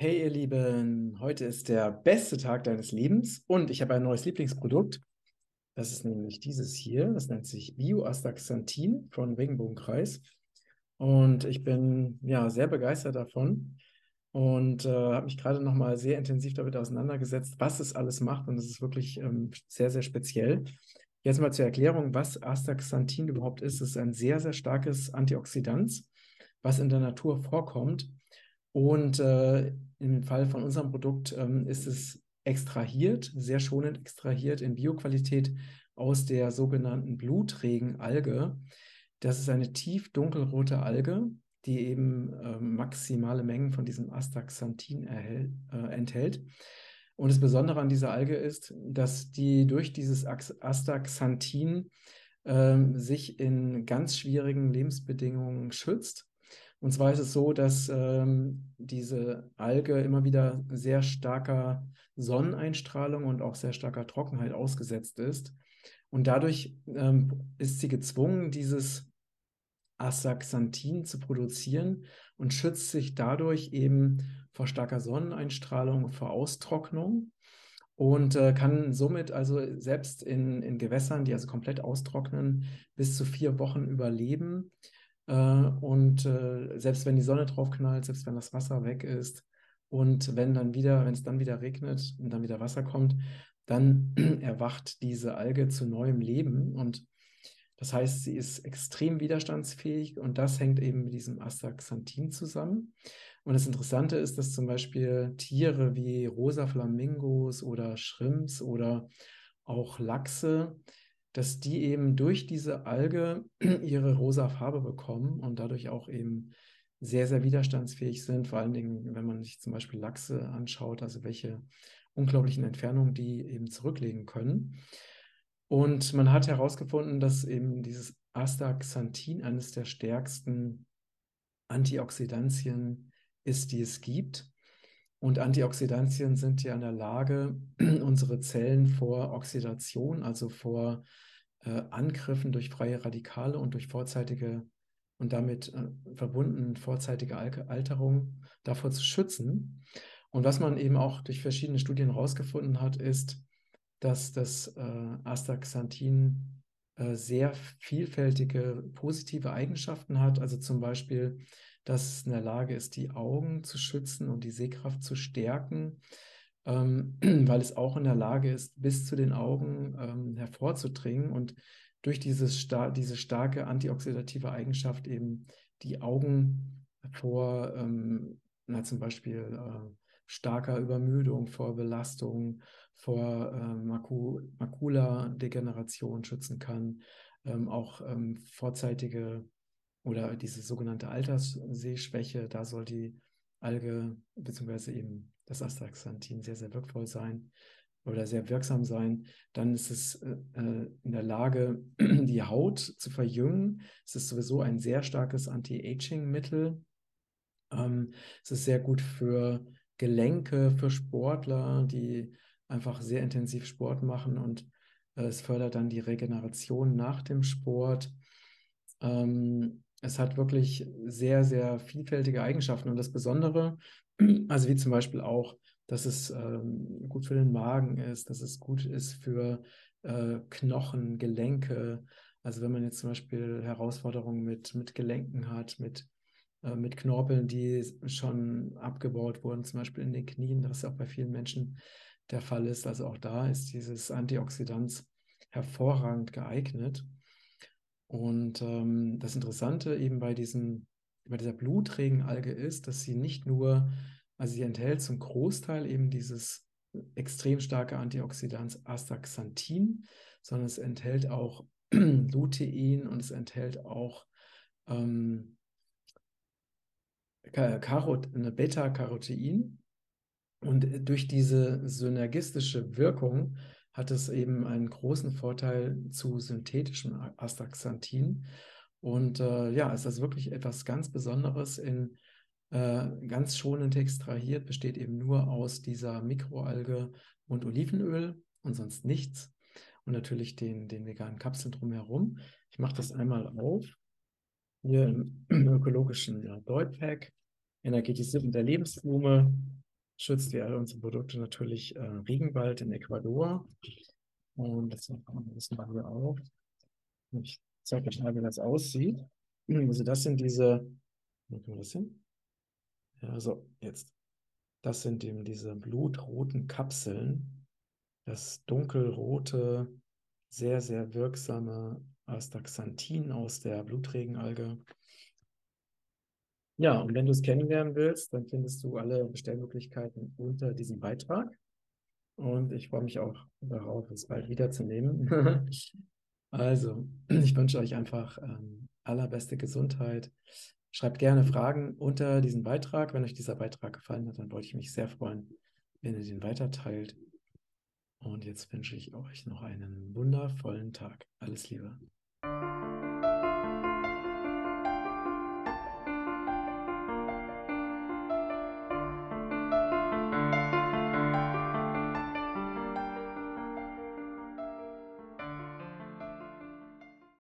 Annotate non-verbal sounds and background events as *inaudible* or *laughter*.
Hey ihr Lieben, heute ist der beste Tag deines Lebens und ich habe ein neues Lieblingsprodukt. Das ist nämlich dieses hier, das nennt sich Bioastaxanthin von Regenbogenkreis. Und ich bin ja sehr begeistert davon und äh, habe mich gerade nochmal sehr intensiv damit auseinandergesetzt, was es alles macht. Und es ist wirklich ähm, sehr, sehr speziell. Jetzt mal zur Erklärung, was Astaxanthin überhaupt ist. Es ist ein sehr, sehr starkes Antioxidant, was in der Natur vorkommt und äh, im Fall von unserem Produkt ähm, ist es extrahiert, sehr schonend extrahiert in Bioqualität aus der sogenannten Blutregenalge. Das ist eine tief dunkelrote Alge, die eben äh, maximale Mengen von diesem Astaxanthin äh, enthält. Und das Besondere an dieser Alge ist, dass die durch dieses Astaxanthin äh, sich in ganz schwierigen Lebensbedingungen schützt und zwar ist es so, dass ähm, diese Alge immer wieder sehr starker Sonneneinstrahlung und auch sehr starker Trockenheit ausgesetzt ist. Und dadurch ähm, ist sie gezwungen, dieses Astaxanthin zu produzieren und schützt sich dadurch eben vor starker Sonneneinstrahlung, vor Austrocknung und äh, kann somit also selbst in, in Gewässern, die also komplett austrocknen, bis zu vier Wochen überleben und äh, selbst wenn die Sonne drauf knallt, selbst wenn das Wasser weg ist und wenn dann wieder, wenn es dann wieder regnet und dann wieder Wasser kommt, dann *clears throat* erwacht diese Alge zu neuem Leben und das heißt, sie ist extrem widerstandsfähig und das hängt eben mit diesem Astaxanthin zusammen. Und das Interessante ist, dass zum Beispiel Tiere wie rosa Flamingos oder Shrimps oder auch Lachse dass die eben durch diese Alge *clears throat* ihre rosa Farbe bekommen und dadurch auch eben sehr, sehr widerstandsfähig sind. Vor allen Dingen, wenn man sich zum Beispiel Lachse anschaut, also welche unglaublichen Entfernungen die eben zurücklegen können. Und man hat herausgefunden, dass eben dieses Astaxanthin eines der stärksten Antioxidantien ist, die es gibt. Und Antioxidantien sind ja in der Lage, *clears throat* unsere Zellen vor Oxidation, also vor äh, Angriffen durch freie Radikale und durch vorzeitige und damit äh, verbunden vorzeitige Alterung davor zu schützen. Und was man eben auch durch verschiedene Studien herausgefunden hat, ist, dass das äh, Astaxanthin äh, sehr vielfältige positive Eigenschaften hat. Also zum Beispiel dass es in der Lage ist, die Augen zu schützen und die Sehkraft zu stärken, ähm, *clears throat* weil es auch in der Lage ist, bis zu den Augen ähm, hervorzudringen und durch dieses star diese starke antioxidative Eigenschaft eben die Augen vor, ähm, na, zum Beispiel äh, starker Übermüdung, vor Belastung, vor äh, Maku Makula-Degeneration schützen kann, ähm, auch ähm, vorzeitige oder diese sogenannte Alterssehschwäche, da soll die Alge bzw. eben das Astaxanthin sehr, sehr wirkvoll sein oder sehr wirksam sein. Dann ist es äh, äh in der Lage, *clears throat* die Haut zu verjüngen. Es ist sowieso ein sehr starkes Anti-Aging-Mittel. Ähm, es ist sehr gut für Gelenke, für Sportler, die einfach sehr intensiv Sport machen und äh, es fördert dann die Regeneration nach dem Sport. Ähm, es hat wirklich sehr, sehr vielfältige Eigenschaften. Und das Besondere, *clears throat* also wie zum Beispiel auch, dass es ähm, gut für den Magen ist, dass es gut ist für äh, Knochen, Gelenke. Also wenn man jetzt zum Beispiel Herausforderungen mit, mit Gelenken hat, mit, äh, mit Knorpeln, die schon abgebaut wurden, zum Beispiel in den Knien, das auch bei vielen Menschen der Fall ist. Also auch da ist dieses Antioxidant hervorragend geeignet. Und ähm, das Interessante eben bei diesem, bei dieser Blutregenalge ist, dass sie nicht nur, also sie enthält zum Großteil eben dieses extrem starke Antioxidant Astaxanthin, sondern es enthält auch *clears throat* Lutein und es enthält auch ähm, Beta-Carotein. Und durch diese synergistische Wirkung hat es eben einen großen Vorteil zu synthetischem Astaxanthin. Und äh, ja, es ist wirklich etwas ganz Besonderes in äh, ganz schonend extrahiert, besteht eben nur aus dieser Mikroalge und Olivenöl und sonst nichts. Und natürlich den, den veganen Kapseln drumherum. Ich mache das einmal auf. Hier im *clears throat* ökologischen ja, Deutpack, energetisiert mit der Lebensblume. Schützt wie alle unsere Produkte natürlich äh, Regenwald in Ecuador. Und das wissen wir hier auch. Ich zeige euch mal, wie das aussieht. Also das sind diese, wo können wir das hin? Ja, so, jetzt. Das sind eben diese blutroten Kapseln. Das dunkelrote, sehr, sehr wirksame Astaxanthin aus der Blutregenalge. Ja, und wenn du es kennenlernen willst, dann findest du alle Bestellmöglichkeiten unter diesem Beitrag. Und ich freue mich auch darauf, es bald wiederzunehmen. *laughs* also, ich wünsche euch einfach ähm, allerbeste Gesundheit. Schreibt gerne Fragen unter diesem Beitrag. Wenn euch dieser Beitrag gefallen hat, dann wollte ich mich sehr freuen, wenn ihr den weiterteilt. Und jetzt wünsche ich euch noch einen wundervollen Tag. Alles Liebe.